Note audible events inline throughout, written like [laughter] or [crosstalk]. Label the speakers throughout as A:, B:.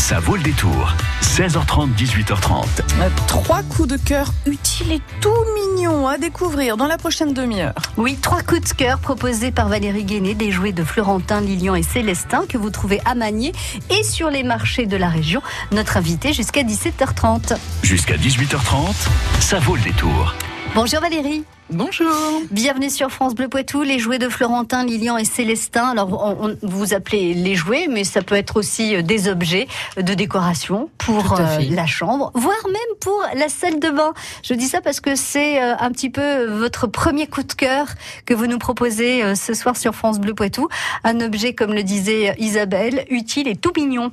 A: Ça vaut le détour. 16h30, 18h30.
B: Euh, Trois coups de cœur utiles et tout mignons à découvrir dans la prochaine demi-heure.
C: Oui, trois coups de cœur proposés par Valérie Guéné, des jouets de Florentin, Lilian et Célestin que vous trouvez à Magné et sur les marchés de la région. Notre invité jusqu'à 17h30.
A: Jusqu'à 18h30, ça vaut le détour.
C: Bonjour Valérie.
B: Bonjour.
C: Bienvenue sur France Bleu Poitou, les jouets de Florentin, Lilian et Célestin. Alors, on, on- vous appelez les jouets, mais ça peut être aussi euh, des objets de décoration pour euh, la chambre, voire même pour la salle de bain. Je dis ça parce que c'est euh, un petit peu votre premier coup de cœur que vous nous proposez euh, ce soir sur France Bleu Poitou. Un objet, comme le disait Isabelle, utile et tout mignon.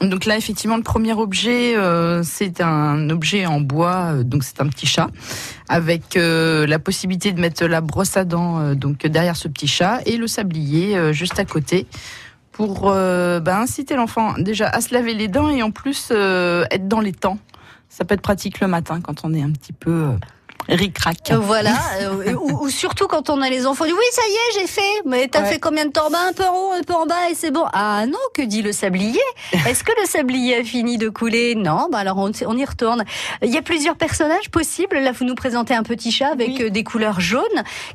B: Donc là, effectivement, le premier objet, euh, c'est un objet en bois, euh, donc c'est un petit chat, avec euh, la possibilité de mettre la brosse à dents euh, donc derrière ce petit chat et le sablier euh, juste à côté pour euh, bah, inciter l'enfant déjà à se laver les dents et en plus être dans les temps. Ça peut être pratique le matin quand on est un petit peu ric-rac.
C: Euh, Voilà, euh, ou, ou surtout quand on a les enfants, oui ça y est j'ai fait, mais t'as
B: Ouais.
C: fait combien de temps? Bah, Un peu en haut, un peu en bas et c'est bon. Ah non, que dit le sablier? [laughs] Est-ce que le sablier a fini de couler? Non, bah alors on, on y retourne. Il y a plusieurs personnages possibles, là vous nous présentez un petit chat avec
B: Oui.
C: euh, des couleurs jaunes.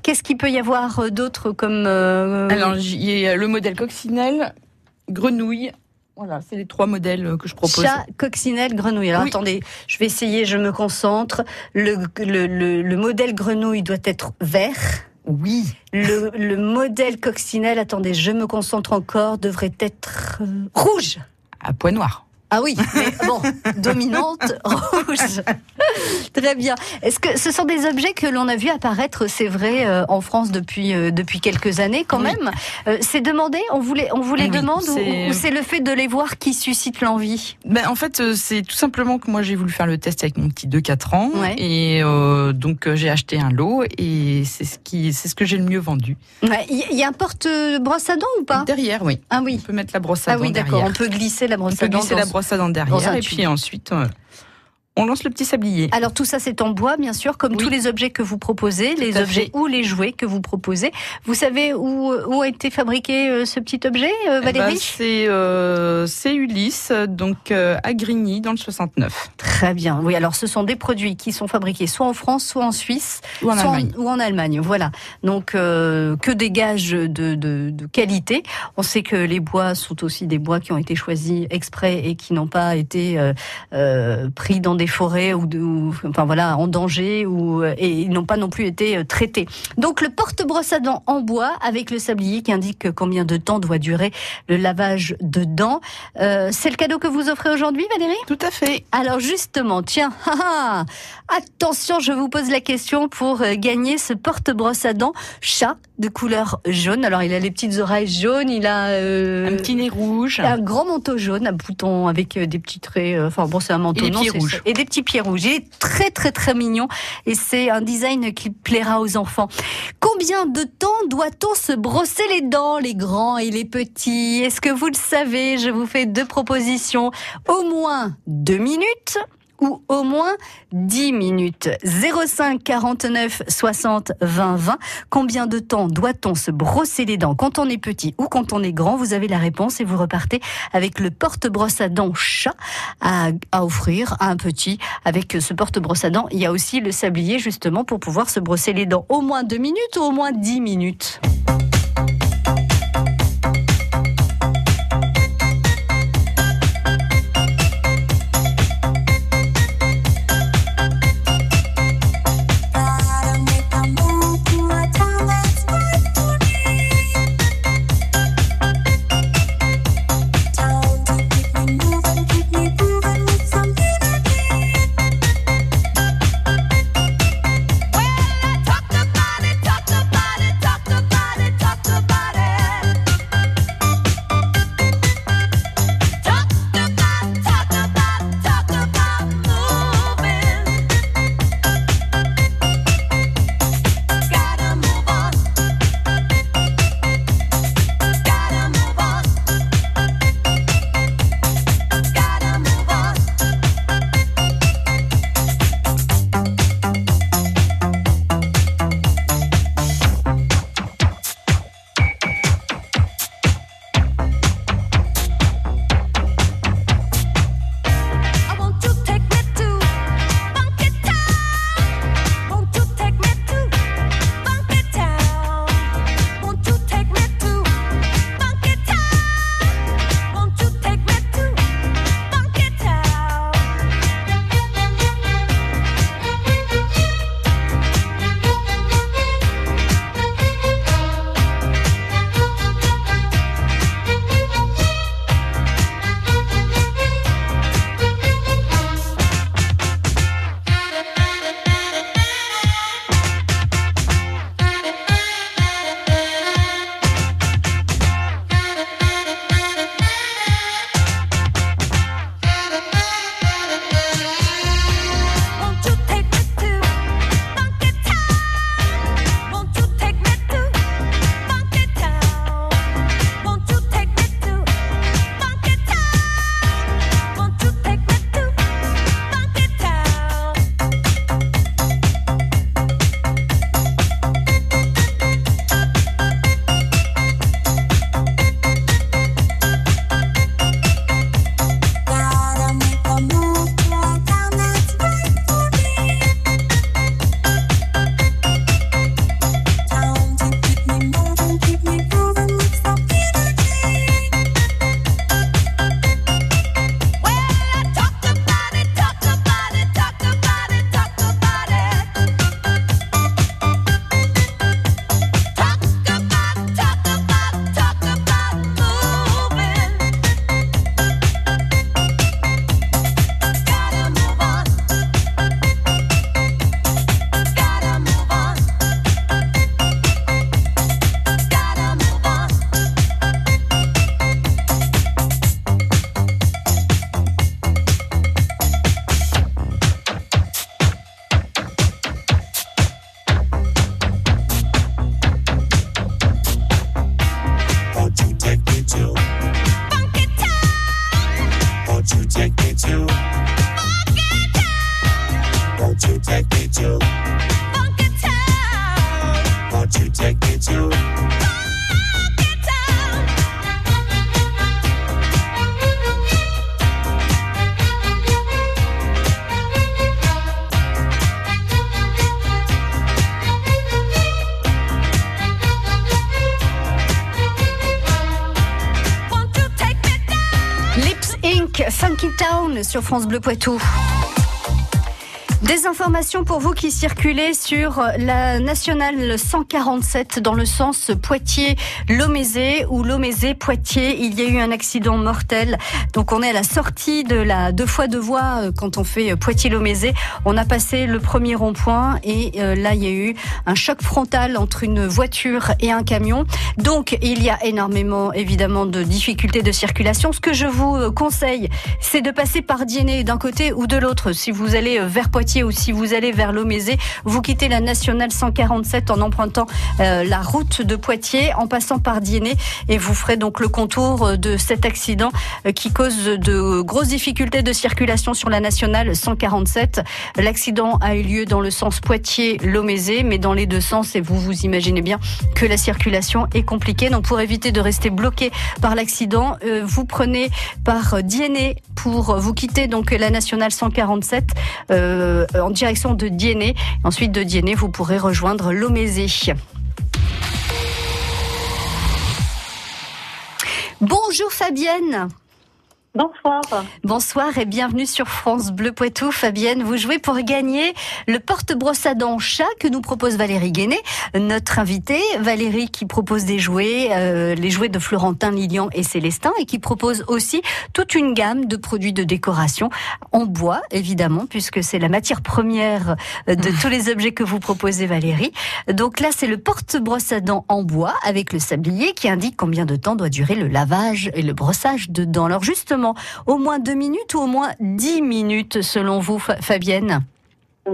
C: Qu'est-ce qu'il peut y avoir d'autre comme... euh,
B: Alors, il y a le modèle coccinelle, grenouille. Voilà, c'est les trois modèles euh, que je propose.
C: Chat, coccinelle, grenouille. Alors
B: Oui.
C: attendez, je vais essayer, je me concentre. Le, le, le, le modèle grenouille doit être vert.
B: Oui.
C: Le, le modèle coccinelle, attendez, je me concentre encore, devrait être euh, rouge.
B: À poids noir.
C: Ah oui, mais bon, [laughs] dominante rouge. Très bien. Est-ce que ce sont des objets que l'on a vu apparaître, c'est vrai, euh, en France depuis euh, depuis quelques années quand
B: Oui.
C: même Euh, C'est demandé? On vous les on vous les
B: Oui,
C: demande ou-
B: c'est-
C: ou c'est le fait de les voir qui suscite l'envie?
B: Ben, en fait, c'est tout simplement que moi j'ai voulu faire le test avec mon petit de 4 ans
C: Ouais.
B: et donc j'ai acheté un lot et c'est ce qui c'est ce que j'ai le mieux vendu.
C: Il y, a un porte-brosse à dents ou pas?
B: Derrière, oui.
C: Ah
B: On
C: oui.
B: peut mettre la brosse à
C: Ah
B: dents
C: oui, d'accord. On peut glisser la brosse
B: On
C: à dents
B: glisser
C: dans
B: brosse
C: un
B: derrière et puis ensuite euh, on lance le petit sablier.
C: Alors tout ça c'est en bois bien sûr, comme
B: Oui.
C: tous les objets que vous proposez, les objets
B: fait.
C: ou les jouets que vous proposez. Vous savez où, où a été fabriqué euh, ce petit objet, euh,
B: Eh ben,
C: Valérie?
B: c'est euh, c'est Ulysse donc à Grigny dans le 69
C: Très bien. Oui, alors ce sont des produits qui sont fabriqués soit en France, soit en Suisse,
B: ou en
C: soit
B: Allemagne.
C: ou en Allemagne. Voilà. Donc euh, que des gages de, de, de qualité. On sait que les bois sont aussi des bois qui ont été choisis exprès et qui n'ont pas été euh, euh, pris dans des forêts ou, de, ou, enfin voilà en danger ou et ils n'ont pas non plus été euh, traités. Donc le porte-brosse à dents en bois avec le sablier qui indique combien de temps doit durer le lavage de dents. Euh, C'est le cadeau que vous offrez aujourd'hui, Valérie?
B: Tout à fait.
C: alors justement, tiens, [laughs] haha, attention, je vous pose la question pour euh, gagner ce porte-brosse à dents chat de couleur jaune. Alors il a les petites oreilles jaunes, il a euh,
B: Un petit nez rouge.
C: un grand manteau jaune, un bouton avec euh, des petits traits. euh, Enfin bon, c'est un manteau
B: Et des
C: non,
B: rouges.
C: Et des petits pieds rouges. Il est très très très mignon et c'est un design qui plaira aux enfants. Combien de temps doit-on se brosser les dents, les grands et les petits? Est-ce que vous le savez? Je vous fais deux propositions. Au moins deux minutes ou au moins 10 minutes. 05 49 60 20 20. Combien de temps doit-on se brosser les dents? Quand on est petit ou quand on est grand Vous avez la réponse et vous repartez avec le porte-brosse à dents chat à, à offrir à un petit. Avec ce porte-brosse à dents, il y a aussi le sablier justement pour pouvoir se brosser les dents. Au moins 2 minutes ou au moins 10 minutes? Funky Town sur France Bleu Poitou. Des informations pour vous qui circulez sur la nationale 147 dans le sens Poitiers-Lomézé ou Lomézé-Poitiers. Il y a eu un accident mortel. Donc on est à la sortie de la deux fois deux voies euh, quand on fait Poitiers-Lomézé. On a passé le premier rond-point et euh, là il y a eu un choc frontal entre une voiture et un camion. Donc il y a énormément évidemment de difficultés de circulation. Ce que je vous euh, conseille, c'est de passer par Diennet d'un côté ou de l'autre. Si vous allez euh, vers Poitiers ou si vous allez vers Lomézé, vous quittez la nationale 147 en empruntant euh, la route de Poitiers en passant par Diennet et vous ferez donc le contour euh, de cet accident euh, qui cause de grosses difficultés de circulation sur la nationale 147. L'accident a eu lieu dans le sens Poitiers-Lomézé, mais dans les deux sens et vous vous imaginez bien que la circulation est compliquée. Donc pour éviter de rester bloqué par l'accident, vous prenez par Diennet pour vous quitter donc la nationale 147 euh, en direction de Diennet. Ensuite de Diennet, vous pourrez rejoindre Lomézé. Bonjour Fabienne.
D: Bonsoir.
C: Bonsoir et bienvenue sur France Bleu Poitou. Fabienne, vous jouez pour gagner le porte-brosse à dents chat que nous propose Valérie Guéné, notre invitée. Valérie qui propose des jouets, euh, les jouets de Florentin, Lilian et Célestin et qui propose aussi toute une gamme de produits de décoration en bois, évidemment, puisque c'est la matière première de [laughs] tous les objets que vous proposez Valérie. Donc là, c'est le porte-brosse à dents en bois avec le sablier qui indique combien de temps doit durer le lavage et le brossage de dents. Alors justement, au moins deux minutes ou au moins dix minutes selon vous, Fa- Fabienne?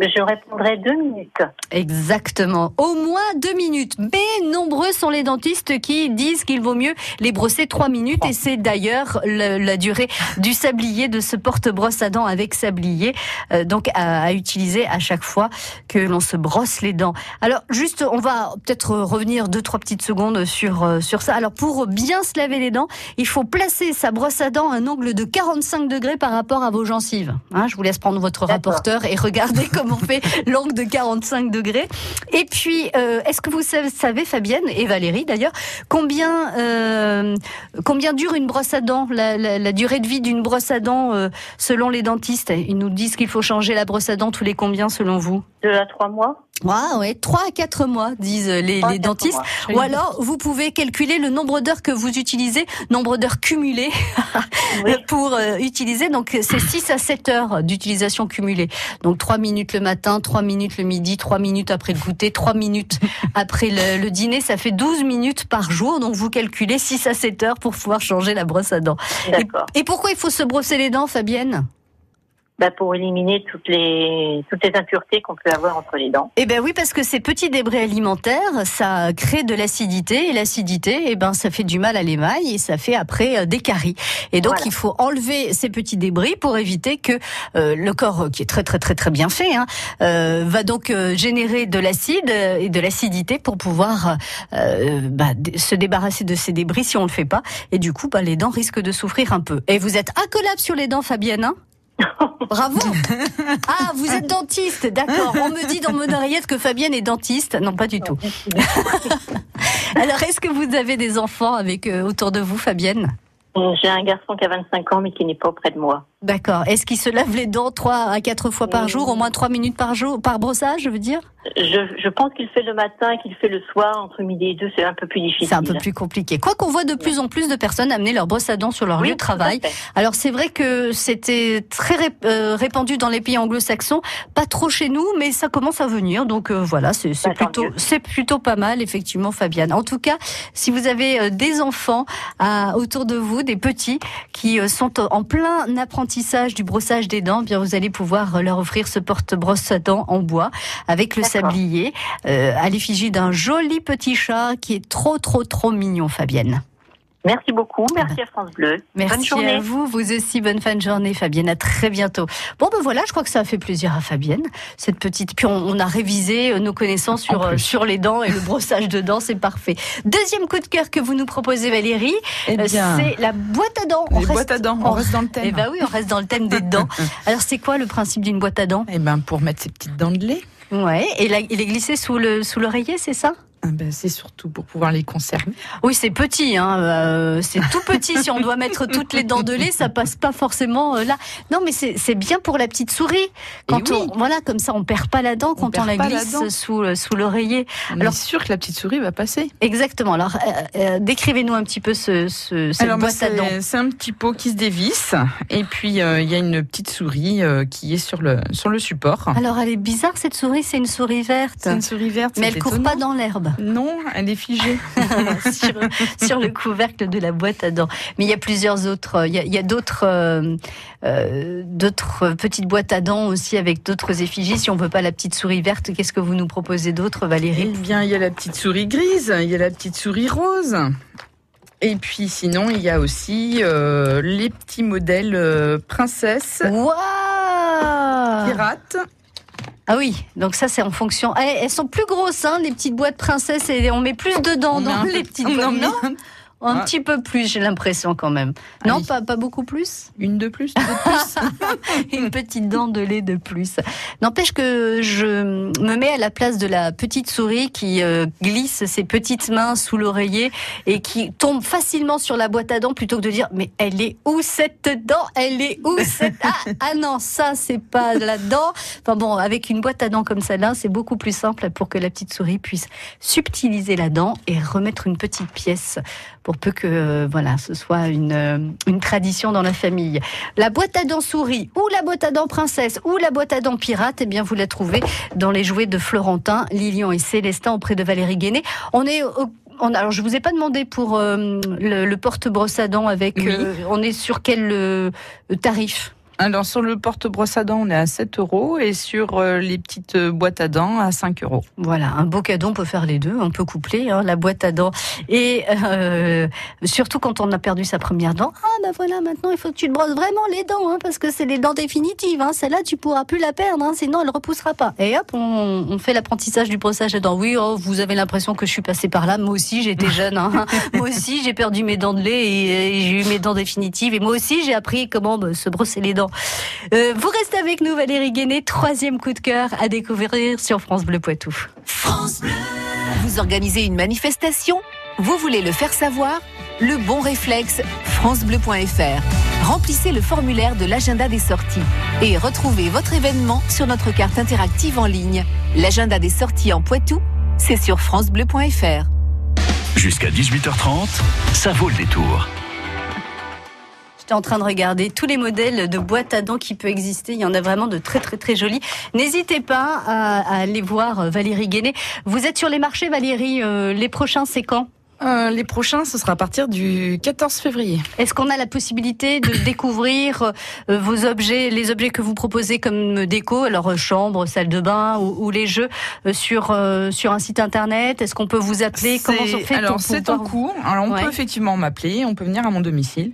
D: Je répondrai deux minutes.
C: Exactement. Au moins deux minutes. Mais nombreux sont les dentistes qui disent qu'il vaut mieux les brosser trois minutes et c'est d'ailleurs le- la durée du sablier de ce porte-brosse à dents avec sablier, euh, donc à, à utiliser à chaque fois que l'on se brosse les dents. Alors juste, on va peut-être revenir deux trois petites secondes sur euh, sur ça. Alors pour bien se laver les dents, il faut placer sa brosse à dents à un angle de 45 degrés par rapport à vos gencives. Hein, je vous laisse prendre votre rapporteur et regarder [laughs] comment on fait l'angle de 45 degrés. Et puis, euh, est-ce que vous savez, Fabienne et Valérie d'ailleurs, combien euh, combien dure une brosse à dents, la durée de vie d'une brosse à dents euh, selon les dentistes? Ils nous disent qu'il faut changer la brosse à dents tous les combien selon vous?
D: Deux à trois mois.
C: Ouais, ouais, 3 à 4 mois, disent les, les dentistes.
D: mois.
C: Ou alors, vous pouvez calculer le nombre d'heures que vous utilisez, nombre d'heures cumulées
D: Oui. [laughs]
C: pour euh, utiliser. Donc, c'est 6 à 7 heures d'utilisation cumulée. Donc, 3 minutes le matin, 3 minutes le midi, 3 minutes après le goûter, 3 minutes [laughs] après le, le dîner. Ça fait 12 minutes par jour. Donc, vous calculez 6 à 7 heures pour pouvoir changer la brosse à dents. Et pourquoi il faut se brosser les dents, Fabienne?
D: Bah, pour éliminer toutes les toutes les impuretés qu'on peut avoir entre les dents.
C: Eh ben oui, parce que ces petits débris alimentaires, ça crée de l'acidité et l'acidité, eh ben ça fait du mal à l'émail et ça fait après euh, des caries. Et donc
D: Voilà.
C: il faut enlever ces petits débris pour éviter que euh, le corps, euh, qui est très très très très bien fait, hein, euh, va donc euh, générer de l'acide euh, et de l'acidité pour pouvoir euh, bah, se débarrasser de ces débris si on le fait pas. Et du coup, bah, les dents risquent de souffrir un peu. Et vous êtes incollable sur les dents, Fabienne. Hein? [laughs] Bravo Ah, vous êtes dentiste, d'accord. On me dit dans mon oreillette que Fabienne est dentiste. Non, pas du tout. [laughs] Alors, est-ce que vous avez des enfants avec euh, autour de vous, Fabienne?
D: J'ai un garçon qui a 25 ans mais qui n'est pas auprès de moi.
C: D'accord. Est-ce qu'il se lave les dents trois à quatre fois par jour, au moins trois minutes par jour, par brossage, je veux dire?
D: Je, je pense qu'il fait le matin et qu'il fait le soir entre midi et deux, c'est un peu plus difficile.
C: C'est un peu plus compliqué. Quoi qu'on voit de plus en plus de personnes amener leur brosse à dents sur leur
D: Oui,
C: lieu de travail. Alors c'est vrai que c'était très euh, répandu dans les pays anglo-saxons, pas trop chez nous, mais ça commence à venir. Donc euh, voilà, c'est
D: Bah,
C: plutôt c'est plutôt pas mal effectivement, Fabienne. En tout cas, si vous avez euh, des enfants à, autour de vous, des petits qui sont en plein apprentissage du brossage des dents, eh bien vous allez pouvoir euh, leur offrir ce porte-brosse à dents en bois avec le sablier euh, à l'effigie d'un joli petit chat qui est trop trop trop mignon, Fabienne.
D: Merci beaucoup. Merci à France Bleu.
C: Merci
D: Bonne journée.
C: à vous, vous aussi, bonne fin de journée, Fabienne. À très bientôt. Bon, ben voilà, je crois que ça a fait plaisir à Fabienne, cette petite. Puis on, on a révisé euh, nos connaissances sur, euh, sur les dents et le [laughs] brossage de dents, c'est parfait. Deuxième coup de cœur que vous nous proposez, Valérie,
B: Eh
C: euh, c'est la boîte à dents. On
B: les
C: reste-
B: boîtes à dents, on reste dans le thème.
C: Eh ben oui, on reste dans le thème des [laughs] dents. Alors, c'est quoi le principe d'une boîte à dents?
B: Eh ben, pour mettre ses petites dents de lait,
C: Ouais, et la- il est glissé sous le sous l'oreiller, c'est ça?
B: Ah ben, c'est surtout pour pouvoir les conserver.
C: Oui, c'est petit, hein, euh, c'est tout petit. si on doit mettre toutes les dents de lait, ça passe pas forcément euh, là. Non, mais c'est c'est bien pour la petite souris. Quand
B: oui.
C: on, voilà, comme ça, on perd pas la dent
B: On
C: quand on, la glisse sous euh, sous l'oreiller.
B: On
C: Alors-
B: est sûr que la petite souris va passer.
C: Exactement. Alors, euh, décrivez-nous un petit peu ce, ce- cette
B: Alors, bah,
C: boîte à dents.
B: c'est c'est un petit pot qui se dévisse et puis il y a une petite souris qui est sur le sur le support.
C: Alors, elle est bizarre cette souris. C'est une souris verte,
B: C'est une souris verte.
C: mais
B: c'est
C: elle court
B: étonnant.
C: pas dans l'herbe.
B: Non, elle est figée. [laughs]
C: sur, sur le couvercle de la boîte à dents. Mais il y a plusieurs autres. Il y a, d'autres, euh, euh, d'autres petites boîtes à dents aussi avec d'autres effigies. Si on veut pas la petite souris verte, qu'est-ce que vous nous proposez d'autre,
B: Eh
C: Valérie
B: bien, il y a la petite souris grise, il y a la petite souris rose. Et puis sinon, il y a aussi euh, les petits modèles euh, princesse,
C: Waouh
B: pirates.
C: Ah oui, donc ça c'est en fonction. Eh, elles sont plus grosses, hein, les petites boîtes princesses, et on met plus dedans
B: On met
C: dans
B: un
C: les petites boîtes. Non,
B: un- Ah.
C: petit peu plus, j'ai l'impression quand même. Non,
B: Allez.
C: pas, pas beaucoup plus.
B: Une de plus, deux de plus. [laughs]
C: une petite dent de lait de plus. N'empêche que je me mets à la place de la petite souris qui euh, glisse ses petites mains sous l'oreiller et qui tombe facilement sur la boîte à dents plutôt que de dire mais elle est où cette dent? Elle est où cette [laughs] ah, ah non ça c'est pas la dent. Enfin bon avec une boîte à dents comme celle-là c'est beaucoup plus simple pour que la petite souris puisse subtiliser la dent et remettre une petite pièce pour peu que euh, voilà ce soit une, euh, une tradition dans la famille. La boîte à dents souris ou la boîte à dents princesse ou la boîte à dents pirate, eh bien vous la trouvez dans les jouets de Florentin, Lilian et Célestin auprès de Valérie Guéné. On est au- on, alors je vous ai pas demandé pour euh, le, le porte-brosse à dents avec.
B: Oui.
C: euh, on est sur quel euh, tarif?
B: Alors sur le porte-brosse à dents, on est à 7 euros et sur euh, les petites euh, boîtes à dents à 5 euros.
C: Voilà, un beau cadeau, on peut faire les deux, on peut coupler hein, la boîte à dents et euh, surtout quand on a perdu sa première dent. Ah bah voilà, maintenant il faut que tu te brosses vraiment les dents hein, parce que c'est les dents définitives. Hein, Celle-là tu pourras plus la perdre, hein, sinon elle repoussera pas. Et hop, on, on fait l'apprentissage du brossage de dents. Oui, oh, vous avez l'impression que je suis passée par là. Moi aussi j'étais [laughs] jeune. Hein. moi aussi j'ai perdu mes dents de lait et, et j'ai eu mes dents définitives. Et moi aussi j'ai appris comment bah, se brosser les dents. Euh, vous restez avec nous Valérie Guéné, troisième coup de cœur à découvrir sur France Bleu Poitou.
E: Vous organisez une manifestation? Vous voulez le faire savoir? Le bon réflexe, francebleu.fr. Remplissez le formulaire de l'agenda des sorties et retrouvez votre événement sur notre carte interactive en ligne. L'agenda des sorties en Poitou, c'est sur francebleu.fr.
A: Jusqu'à 18h30, ça vaut le détour.
C: J'étais en train de regarder tous les modèles de boîtes à dents qui peuvent exister. Il y en a vraiment de très très très jolis. N'hésitez pas à, à aller voir euh, Valérie Guéné. Vous êtes sur les marchés, Valérie. euh, les prochains, c'est quand?
B: Euh, les prochains, ce sera à partir du 14 février.
C: Est-ce qu'on a la possibilité de [coughs] découvrir euh, vos objets, les objets que vous proposez comme déco, alors euh, chambre, salle de bain ou, ou les jeux sur sur un site internet? Est-ce qu'on peut vous appeler? Comment on fait
B: Alors c'est en cours. Alors on
C: Ouais.
B: peut effectivement m'appeler, on peut venir à mon domicile.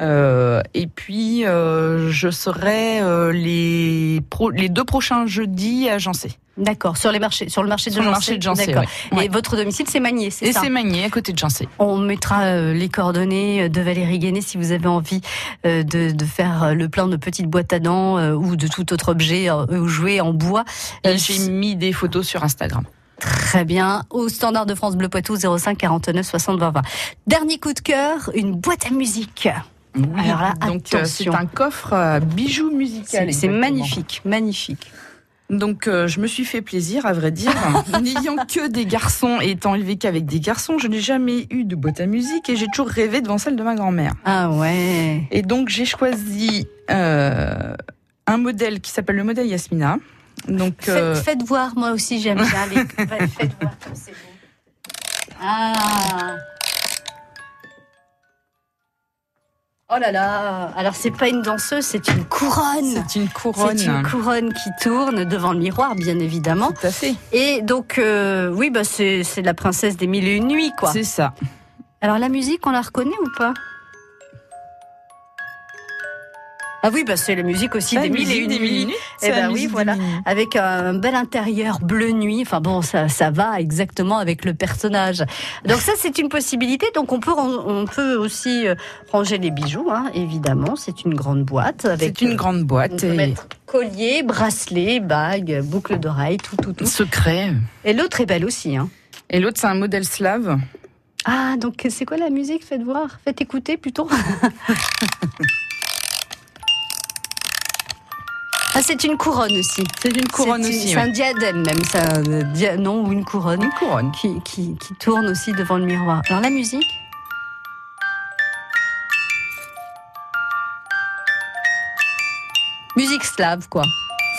B: Euh, et puis euh, je serai euh, les pro- les deux prochains jeudis à Jancé.
C: D'accord, sur les marchés, sur le marché de
B: Sur le
C: Jancé.
B: marché de Jancé,
C: D'accord.
B: ouais.
C: Et
B: Ouais.
C: votre domicile, c'est Magné, c'est
B: Et
C: ça
B: c'est Magné, à côté de Jancé.
C: On mettra euh, les coordonnées de Valérie Guéné si vous avez envie euh, de, de faire euh, le plein de petites boîtes à dents euh, ou de tout autre objet euh, ou jouet en bois.
B: Et
C: Euh,
B: j'ai mis des photos sur Instagram.
C: Très bien. Au standard de France Bleu Poitou 05 49 60 20 20. Dernier coup de cœur, une boîte à musique.
B: Oui,
C: Alors là,
B: donc euh, c'est un coffre à bijoux musical.
C: C'est magnifique, magnifique.
B: Donc euh, je me suis fait plaisir, à vrai dire. [laughs] N'ayant que des garçons et étant élevé qu'avec des garçons, je n'ai jamais eu de boîte à musique et j'ai toujours rêvé devant celle de ma grand-mère.
C: Ah ouais.
B: Et donc j'ai choisi euh, un modèle qui s'appelle le modèle Yasmina. Donc
C: Faites,
B: euh,
C: faites voir, moi aussi j'aime bien les. [laughs] Faites voir comme c'est beau. Ah. Oh là là Alors c'est pas une danseuse, c'est une couronne.
B: c'est une couronne.
C: C'est une couronne qui tourne devant le miroir, bien évidemment.
B: Tout à fait.
C: Et donc, euh, oui, bah c'est c'est la princesse des mille et une nuits, quoi.
B: C'est ça.
C: Alors la musique, on la reconnaît ou pas? Ah oui, bah c'est la musique aussi des mille et une nuits. Eh ben oui, voilà. Avec un bel intérieur bleu nuit. Enfin bon, ça, ça va exactement avec le personnage. Donc ça, c'est une possibilité. Donc on peut, on peut aussi euh, ranger les bijoux, hein, évidemment. C'est une grande boîte avec.
B: C'est une
C: euh,
B: grande boîte. et
C: collier, bracelet, bague, boucle d'oreille, tout, tout, tout.
B: Secret.
C: Et l'autre est belle aussi. Hein.
B: Et l'autre, c'est un modèle slave.
C: Ah, donc c'est quoi la musique? Faites voir, faites écouter plutôt. [laughs] ah, c'est une couronne aussi.
B: C'est une couronne
C: une-
B: aussi.
C: C'est
B: ouais.
C: un diadème même, c'est un euh, dia- non ou une couronne
B: Une couronne.
C: qui, qui, qui tourne aussi devant le miroir. Alors la musique Musique slave, quoi.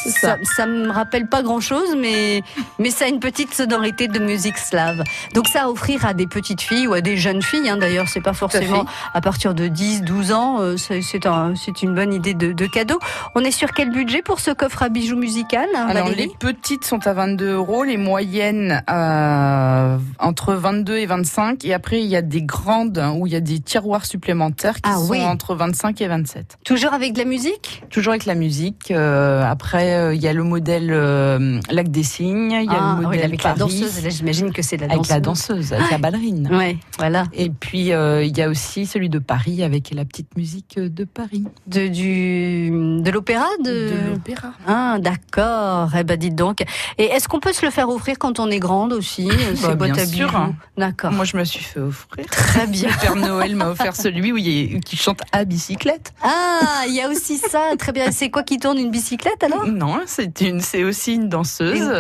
C: Ça,
B: ça.
C: me rappelle pas grand chose, mais, mais ça a une petite sonorité de musique slave. Donc ça à offrir à des petites filles ou à des jeunes filles, hein, d'ailleurs, c'est pas forcément à, partir de 10, 12 ans, euh, c'est c'est un, une bonne idée de, de cadeau. On est sur quel budget pour ce coffre à bijoux musical, hein,
B: Alors, les petites sont à 22 euros, les moyennes à entre 22 et 25. Et après, il y a des grandes où il y a des tiroirs supplémentaires qui
C: Ah
B: sont
C: oui.
B: entre 25 et 27.
C: Toujours avec de la musique?
B: Toujours avec la musique. euh, après, euh, il y a le modèle euh, Lac des Cygnes, il y a
C: Ah,
B: le
C: oui,
B: modèle
C: avec
B: Paris,
C: la danseuse. Là, j'imagine que c'est la
B: avec
C: danseuse.
B: la danseuse, avec la ballerine.
C: Ouais, voilà.
B: Et puis, euh, il y a aussi celui de Paris avec la petite musique de Paris.
C: De, du, de l'opéra de...
B: De l'opéra.
C: Ah, d'accord. Eh ben, dites donc. Et est-ce qu'on peut se le faire offrir quand on est grande aussi
B: Bah,
C: boîtes
B: bien
C: à
B: sûr.
C: D'accord.
B: Moi, je me suis fait offrir.
C: Très bien.
B: Le [laughs] Père Noël m'a offert celui où il qui chante à bicyclette.
C: Ah, il y a aussi ça. Très bien. C'est quoi qui tourne une bicyclette alors?
B: Non, c'est une, c'est aussi une danseuse
C: Une-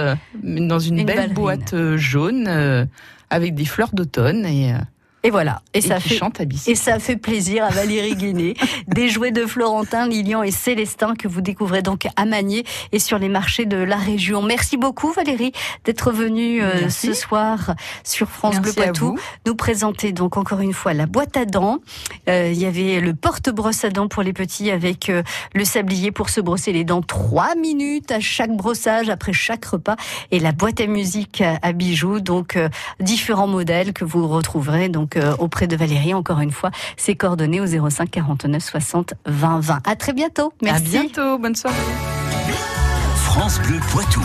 B: euh, dans une,
C: une
B: belle
C: ballerine.
B: boîte euh, jaune euh, avec des fleurs d'automne et, euh,
C: Et voilà. Et,
B: et
C: ça fait.
B: chante à
C: Et
B: bicyclette.
C: ça fait plaisir à Valérie Guinet. [laughs] Des jouets de Florentin, Lilian et Célestin que vous découvrez donc à Magné et sur les marchés de la région. Merci beaucoup Valérie d'être venue euh, ce soir sur France Bleu
B: Merci à
C: Poitou nous présenter donc encore une fois la boîte à dents. Euh, il y avait le porte-brosse à dents pour les petits avec euh, le sablier pour se brosser les dents trois minutes à chaque brossage après chaque repas et la boîte à musique à, bijoux donc différents modèles que vous retrouverez donc euh, auprès de Valérie encore une fois ses coordonnées au 05 49 60 20 20. À très bientôt. Merci.
B: À bientôt. Bonne soirée.
A: France Bleu Poitou.